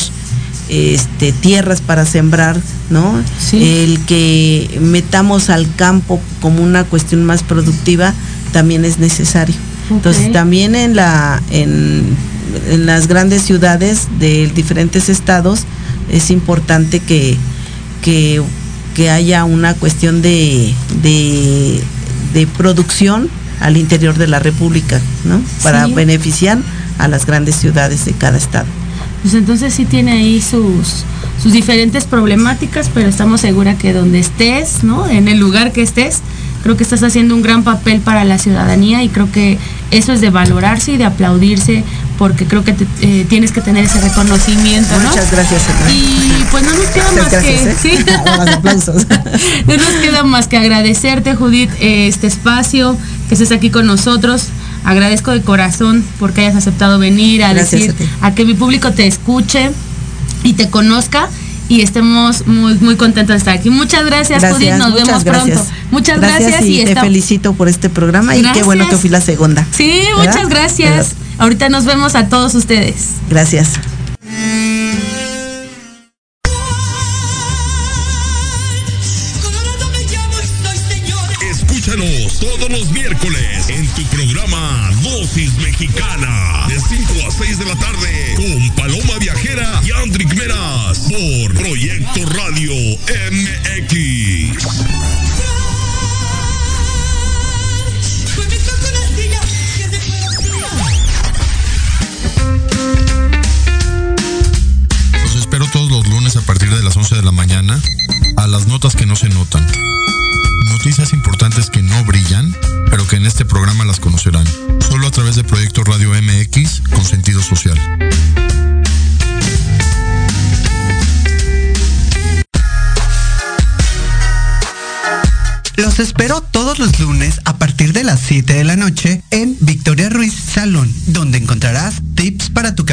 este, tierras para sembrar, ¿no? Sí. El que metamos al campo como una cuestión más productiva también es necesario. Entonces también en la en, en las grandes ciudades de diferentes estados es importante que, que, que haya una cuestión de, de, de producción al interior de la República, ¿no? Para Sí. beneficiar a las grandes ciudades de cada estado. Pues entonces sí tiene ahí sus, sus diferentes problemáticas, pero estamos seguras que donde estés, ¿no? En el lugar que estés, creo que estás haciendo un gran papel para la ciudadanía y creo que eso es de valorarse y de aplaudirse porque creo que te- eh, tienes que tener ese reconocimiento, ¿no? Muchas gracias. Ana. Y pues no nos queda Muchas más gracias, que ¿eh? sí. <laughs> Los aplausos. <laughs> No nos queda más que agradecerte, Judith, eh, este espacio, que estés aquí con nosotros. Agradezco de corazón porque hayas aceptado venir a Gracias decir, a que mi público te escuche y te conozca y estemos muy, muy contentos de estar aquí. Muchas gracias, Judith. Nos vemos gracias. pronto. Muchas gracias, y, te esta- felicito por este programa y qué Gracias. bueno que fui la segunda. Sí, ¿Verdad? muchas gracias. ¿Verdad? Ahorita nos vemos a todos ustedes. Gracias.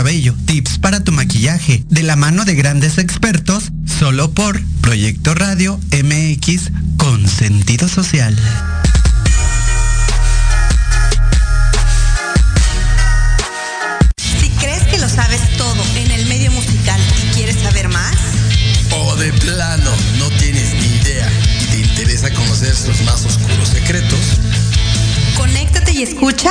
Cabello, tips para tu maquillaje, de la mano de grandes expertos, solo por Proyecto Radio MX con sentido social. Si crees que lo sabes todo en el medio musical y quieres saber más, O de plano, no tienes ni idea y te interesa conocer sus más oscuros secretos, conéctate y escucha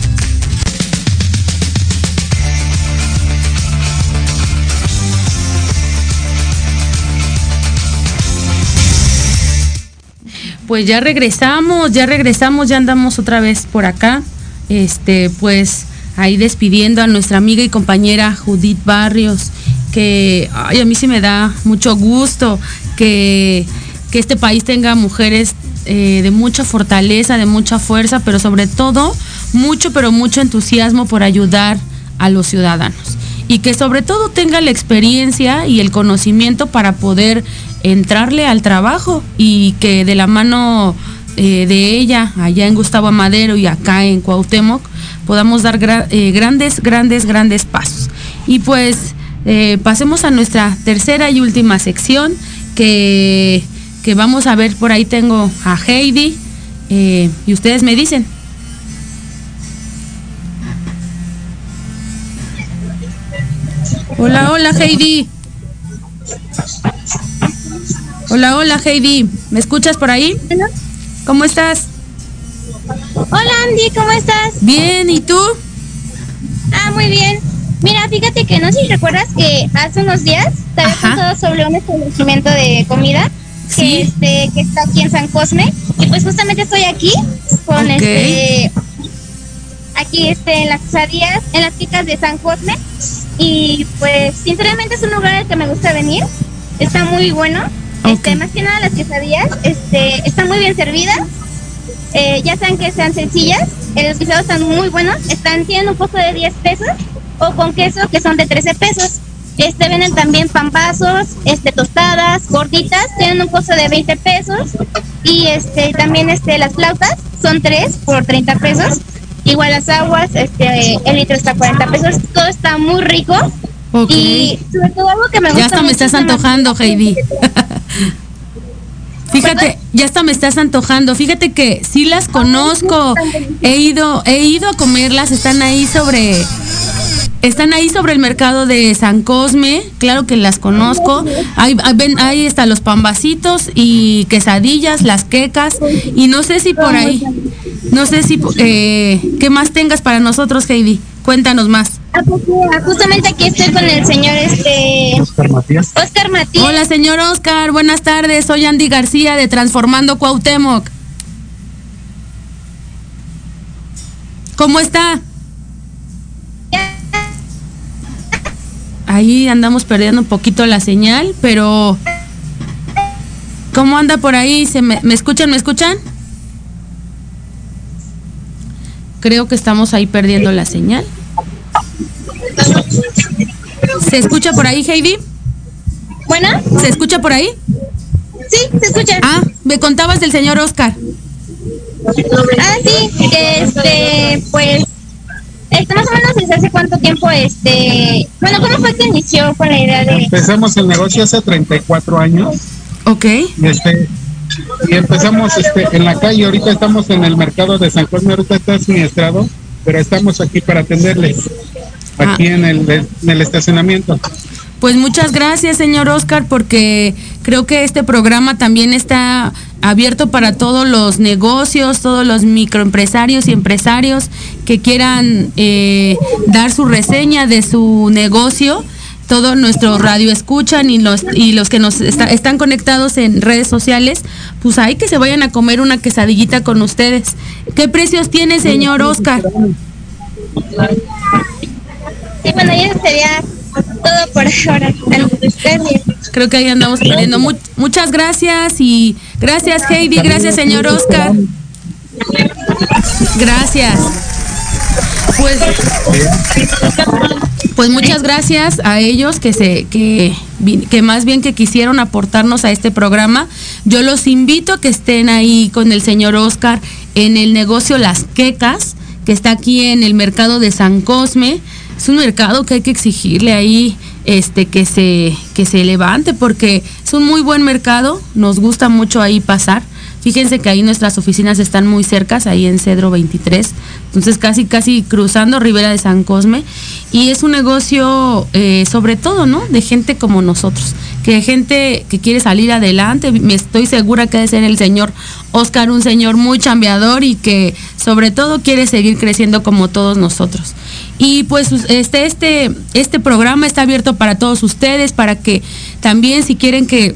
Pues ya regresamos, ya regresamos, ya andamos otra vez por acá. Este, pues ahí despidiendo a nuestra amiga y compañera Judith Barrios, que a mí sí me da mucho gusto que, que este país tenga mujeres eh, de mucha fortaleza, de mucha fuerza, pero sobre todo mucho, pero mucho entusiasmo por ayudar a los ciudadanos. Y que sobre todo tenga la experiencia y el conocimiento para poder entrarle al trabajo y que de la mano eh, de ella, allá en Gustavo Amadero y acá en Cuauhtémoc, podamos dar eh, grandes, grandes, grandes pasos. Y pues eh, pasemos a nuestra tercera y última sección, que, que vamos a ver, por ahí tengo a Heidi, y ustedes me dicen. Hola, hola Heidi. Hola, hola Heidi. ¿Me escuchas por ahí? ¿Cómo estás? Hola Andy, ¿cómo estás? Bien, ¿y tú? Ah, muy bien. Mira, fíjate que no sé si recuerdas que hace unos días te había contado sobre un establecimiento de comida que, este, que está aquí en San Cosme. Y pues justamente estoy aquí con este aquí este en las quesadillas, en las chicas de San Cosme. Y pues sinceramente es un lugar al que me gusta venir. Está muy bueno. Este, más que nada las quesadillas, este, están muy bien servidas. Eh, ya sean que sean sencillas, eh, los guisados están muy buenos, están, tienen un costo de 10 pesos o con queso que son de 13 pesos. Este venden también pambazos, este tostadas, gorditas, tienen un costo de 20 pesos y este también este las flautas son 3 por 30 pesos. Igual las aguas, este el litro está a 40 pesos, todo está muy rico. Y sobre todo algo que me gusta Ya hasta me estás antojando, Heidi. <laughs> <laughs> Fíjate, ya hasta me estás antojando. Fíjate que sí las conozco. He ido, he ido a comerlas. Están ahí sobre, están ahí sobre el mercado de San Cosme. Claro que las conozco. Hay, hay, hay hasta los pambacitos y quesadillas, las quecas. Y no sé si por ahí, no sé si, eh, qué más tengas para nosotros, Heidi. Cuéntanos más. Ah, Justamente aquí estoy con el señor este Oscar Matías. Hola, señor Oscar. Buenas tardes. Soy Andy García de Transformando Cuauhtémoc. ¿Cómo está? Ahí andamos perdiendo un poquito la señal, pero ¿cómo anda por ahí? ¿Se me, ¿Me escuchan? ¿Me escuchan? Creo que estamos ahí perdiendo la señal. ¿Se escucha por ahí, Heidi? Bueno. ¿Se escucha por ahí? Sí, se escucha. Ah, me contabas del señor Oscar. Ah, sí, que este, pues, Este, más o menos desde hace cuánto tiempo, este, bueno, ¿cómo fue que inició con la idea de... Empezamos el negocio hace 34 años. Ok. Y, este, y empezamos este, en la calle, ahorita estamos en el mercado de San Cosme, ahorita está siniestrado, pero estamos aquí para atenderles, aquí en, el, en el estacionamiento. Pues muchas gracias, señor Oscar, porque creo que este programa también está abierto para todos los negocios, todos los microempresarios y empresarios que quieran eh, dar su reseña de su negocio. Todo nuestro radio escuchan y los, y los que nos está- están conectados en redes sociales, pues ahí que se vayan a comer una quesadillita con ustedes. ¿Qué precios tiene, señor Oscar? Sí, bueno, ya sería todo por ahora. Creo que ahí andamos perdiendo. Mu- muchas gracias y gracias Heidi, gracias señor Oscar. Gracias. Pues, pues muchas gracias a ellos que se que, más bien que quisieron aportarnos a este programa. Yo los invito a que estén ahí con el señor Oscar en el negocio Las Quecas, que está aquí en el mercado de San Cosme. Es un mercado que hay que exigirle ahí este que se que se levante porque es un muy buen mercado, nos gusta mucho ahí pasar. Fíjense que ahí nuestras oficinas están muy cercas, ahí en Cedro 23, entonces casi casi cruzando Rivera de San Cosme y es un negocio eh, sobre todo, ¿no? De gente como nosotros, que gente que quiere salir adelante, me estoy segura que ha de ser el señor Oscar, un señor muy chambeador y que sobre todo quiere seguir creciendo como todos nosotros. Y pues este, este, este programa está abierto para todos ustedes, para que también si quieren que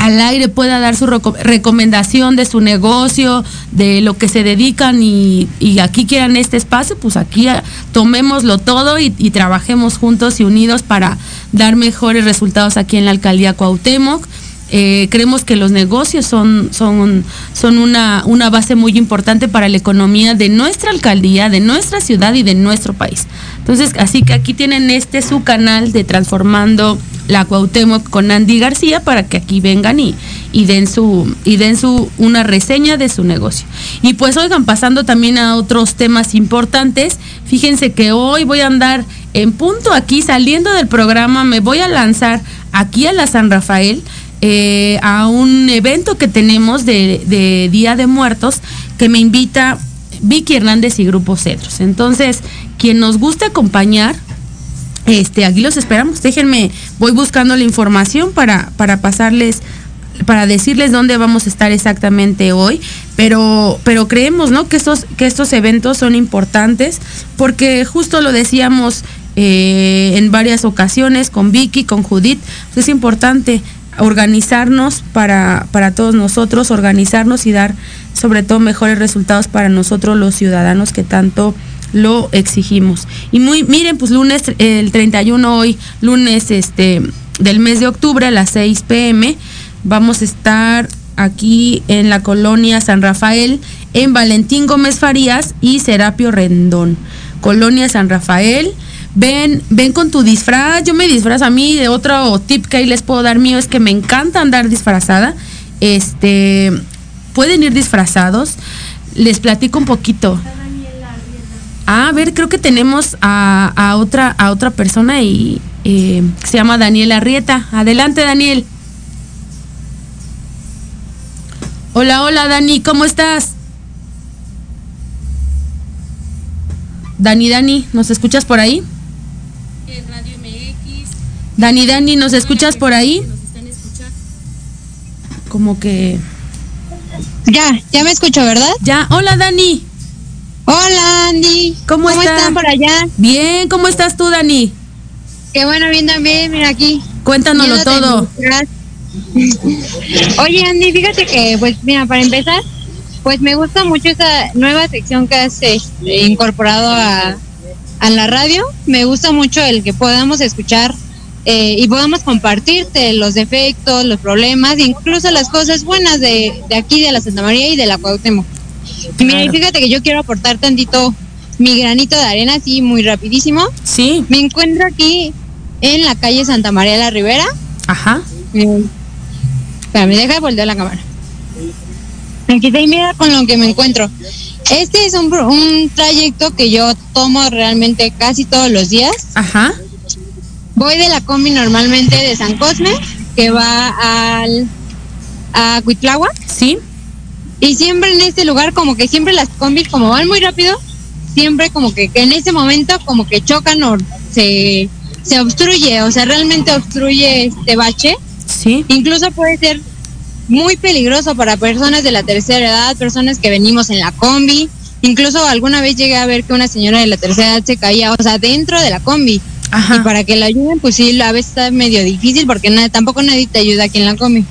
al aire pueda dar su reco- recomendación de su negocio, de lo que se dedican y, y aquí quieran este espacio, pues aquí ah, tomémoslo todo y, y trabajemos juntos y unidos para dar mejores resultados aquí en la alcaldía Cuauhtémoc. Eh, creemos que los negocios son, son, son una, una base muy importante para la economía de nuestra alcaldía, de nuestra ciudad y de nuestro país. Entonces, así que aquí tienen este su canal de Transformando la Cuauhtémoc con Andy García para que aquí vengan y, y den su y den su una reseña de su negocio. Y pues oigan, pasando también a otros temas importantes, fíjense que hoy voy a andar en punto aquí saliendo del programa, me voy a lanzar aquí a la San Rafael eh, a un evento que tenemos de, Día de Muertos que me invita Vicky Hernández y Grupo Cedros. Entonces, quien nos guste acompañar, este, aquí los esperamos. Déjenme, voy buscando la información para, para pasarles, para decirles dónde vamos a estar exactamente hoy. Pero, pero creemos, ¿no? Que estos, que estos eventos son importantes porque justo lo decíamos eh, en varias ocasiones con Vicky, con Judith. pues es importante organizarnos para, para todos nosotros, organizarnos y dar sobre todo mejores resultados para nosotros los ciudadanos que tanto lo exigimos. Y muy, miren, pues lunes, el 31 hoy, lunes este del mes de octubre a las 6 pm, vamos a estar aquí en la colonia San Rafael, en Valentín Gómez Farías y Serapio Rendón. Colonia San Rafael. Ven, ven con tu disfraz. Yo me disfrazo a mí. Otro tip que ahí les puedo dar mío es que me encanta andar disfrazada. Este, pueden ir disfrazados. Les platico un poquito. Ah, a ver, creo que tenemos a, otra a otra persona y eh, se llama Daniel Arrieta. Adelante, Daniel. Hola, hola, Dani, ¿cómo estás? Dani, Dani, ¿nos escuchas por ahí? Dani, Dani, ¿nos escuchas por ahí? Como que... Ya, ya me escucho, ¿verdad? Ya, hola Dani. Hola Andy. ¿Cómo, ¿Cómo está? están por allá? Bien, ¿cómo estás tú, Dani? Qué bueno, bien también, mira aquí. Cuéntanoslo todo. <laughs> Oye Andy, fíjate que, pues mira, para empezar, pues me gusta mucho esa nueva sección que has este, incorporado a, a la radio. Me gusta mucho el que podamos escuchar eh, y podamos compartirte los defectos, los problemas, incluso las cosas buenas de, de aquí, de la Santa María y de la Cuauhtémoc. Y mira, y fíjate que yo quiero aportar tantito mi granito de arena, así muy rapidísimo. Sí. Me encuentro aquí en la calle Santa María de la Ribera. Ajá. Eh, espérame, deja de voltear la cámara. Aquí y mira con lo que me encuentro. Este es un, un trayecto que yo tomo realmente casi todos los días. Ajá. Voy de la combi normalmente de San Cosme, que va al a Cuitlagua. Sí. Y siempre en este lugar, como que siempre las combis, como van muy rápido, siempre como que, que en ese momento como que chocan o se, se obstruye, o sea, realmente obstruye este bache. Sí. Incluso puede ser muy peligroso para personas de la tercera edad, personas que venimos en la combi. Incluso alguna vez llegué a ver que una señora de la tercera edad se caía, o sea, dentro de la combi. Y para que la ayuden, pues sí, a veces está medio difícil porque nada, tampoco nadie te ayuda aquí en la combi.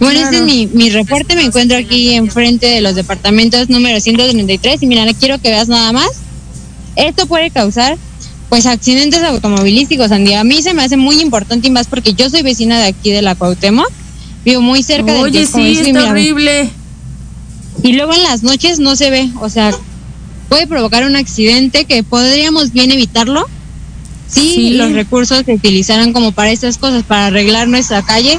bueno, este es mi, mi reporte. Me encuentro aquí enfrente de los departamentos número 133 y mira, quiero que veas nada más. Esto puede causar pues accidentes automovilísticos, Andy. A mí se me hace muy importante y más porque yo soy vecina de aquí de la Cuauhtémoc. Vivo muy cerca de Oye, sí, está horrible. Y luego en las noches no se ve, o sea, puede provocar un accidente que podríamos bien evitarlo Sí. los recursos se utilizaran como para estas cosas, para arreglar nuestra calle.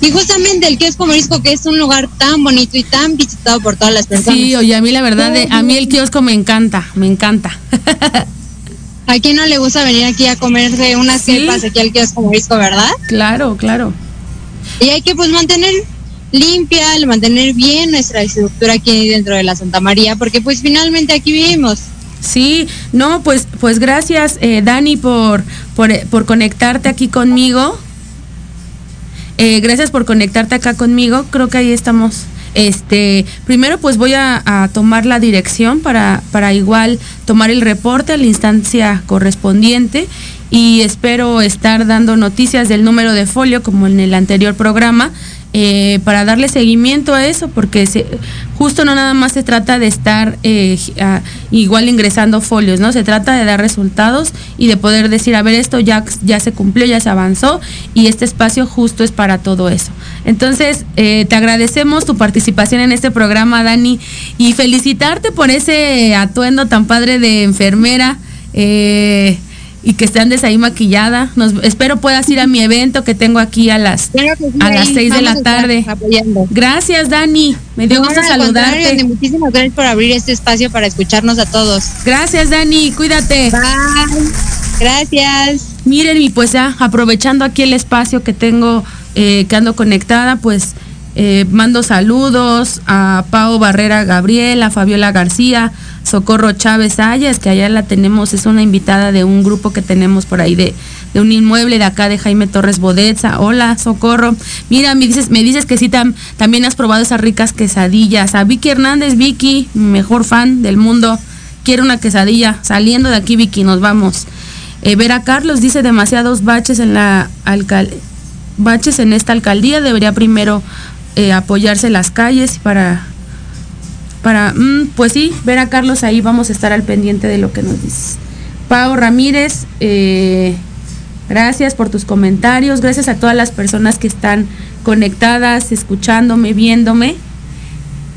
Y justamente el kiosco Morisco, que es un lugar tan bonito y tan visitado por todas las personas. Sí, oye, a mí la verdad, de- a mí el kiosco me encanta, me encanta. <laughs> ¿A quién no le gusta venir aquí a comerse unas Sí. quepas aquí al kiosco Morisco, verdad? Claro, claro. Y hay que pues mantener limpia, mantener bien nuestra estructura aquí dentro de la Santa María, porque pues finalmente aquí vivimos. Sí, no, pues, pues gracias, eh, Dani, por, por, eh, por conectarte aquí conmigo. Eh, gracias por conectarte acá conmigo. Creo que ahí estamos. Este, primero pues voy a, a tomar la dirección para, para igual tomar el reporte a la instancia correspondiente y espero estar dando noticias del número de folio como en el anterior programa eh, para darle seguimiento a eso porque justo no nada más se trata de estar eh, ah, igual ingresando folios, ¿no? Se trata de dar resultados y de poder decir, a ver, esto ya, ya se cumplió, ya se avanzó y este espacio justo es para todo eso. Entonces, eh, te agradecemos tu participación en este programa, Dani, y felicitarte por ese atuendo tan padre de enfermera. Y que andes ahí maquillada. Nos, espero puedas ir a mi evento que tengo aquí a las a las ahí 6 de la tarde. apoyando. Gracias, Dani. Me dio No, gusto saludarte. Muchísimas gracias por abrir este espacio para escucharnos a todos. Gracias, Dani. Cuídate. Bye. Gracias. Miren, y pues ya aprovechando aquí el espacio que tengo, eh, que ando conectada, pues eh, mando saludos a Pau Barrera Gabriel, a Fabiola García, Socorro Chávez Ayas, que allá la tenemos, es una invitada de un grupo que tenemos por ahí de, de un inmueble de acá de Jaime Torres Bodeza. Hola, Socorro. Mira, me dices, me dices que sí tam- también has probado esas ricas quesadillas. A Vicky Hernández, Vicky, mejor fan del mundo. Quiero una quesadilla. Saliendo de aquí, Vicky, nos vamos. Eh, Vera Carlos dice demasiados baches en la baches en esta alcaldía. Debería primero eh, apoyarse las calles para para mm, pues sí, Vera Carlos ahí vamos a estar al pendiente de lo que nos dices. Pau Ramírez, eh, gracias por tus comentarios, gracias a todas las personas que están conectadas, escuchándome, viéndome.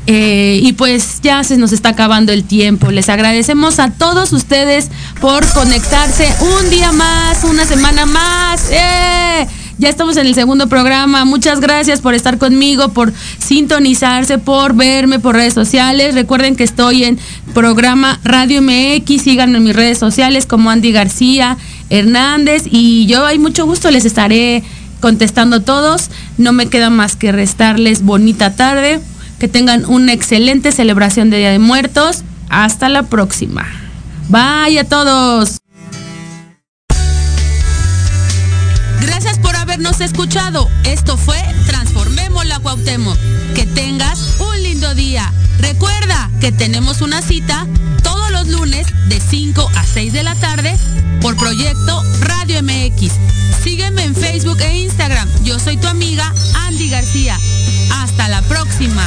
Eh, y pues ya se nos está acabando el tiempo. Les agradecemos a todos ustedes por conectarse un día más, una semana más. ¡Eh! Ya estamos en el segundo programa. Muchas gracias por estar conmigo, por sintonizarse, por verme por redes sociales. Recuerden que estoy en programa Radio MX. Síganme en mis redes sociales como Andy García Hernández. Y yo hay mucho gusto, les estaré contestando todos. No me queda más que restarles bonita tarde. Que tengan una excelente celebración de Día de Muertos. Hasta la próxima. Bye a todos. Habernos escuchado. Esto fue Transformemos la Cuauhtémoc. Que tengas un lindo día. Recuerda que tenemos una cita todos los lunes de 5 a 6 de la tarde por proyecto Radio MX. Sígueme en Facebook e Instagram. Yo soy tu amiga Andy García. Hasta la próxima.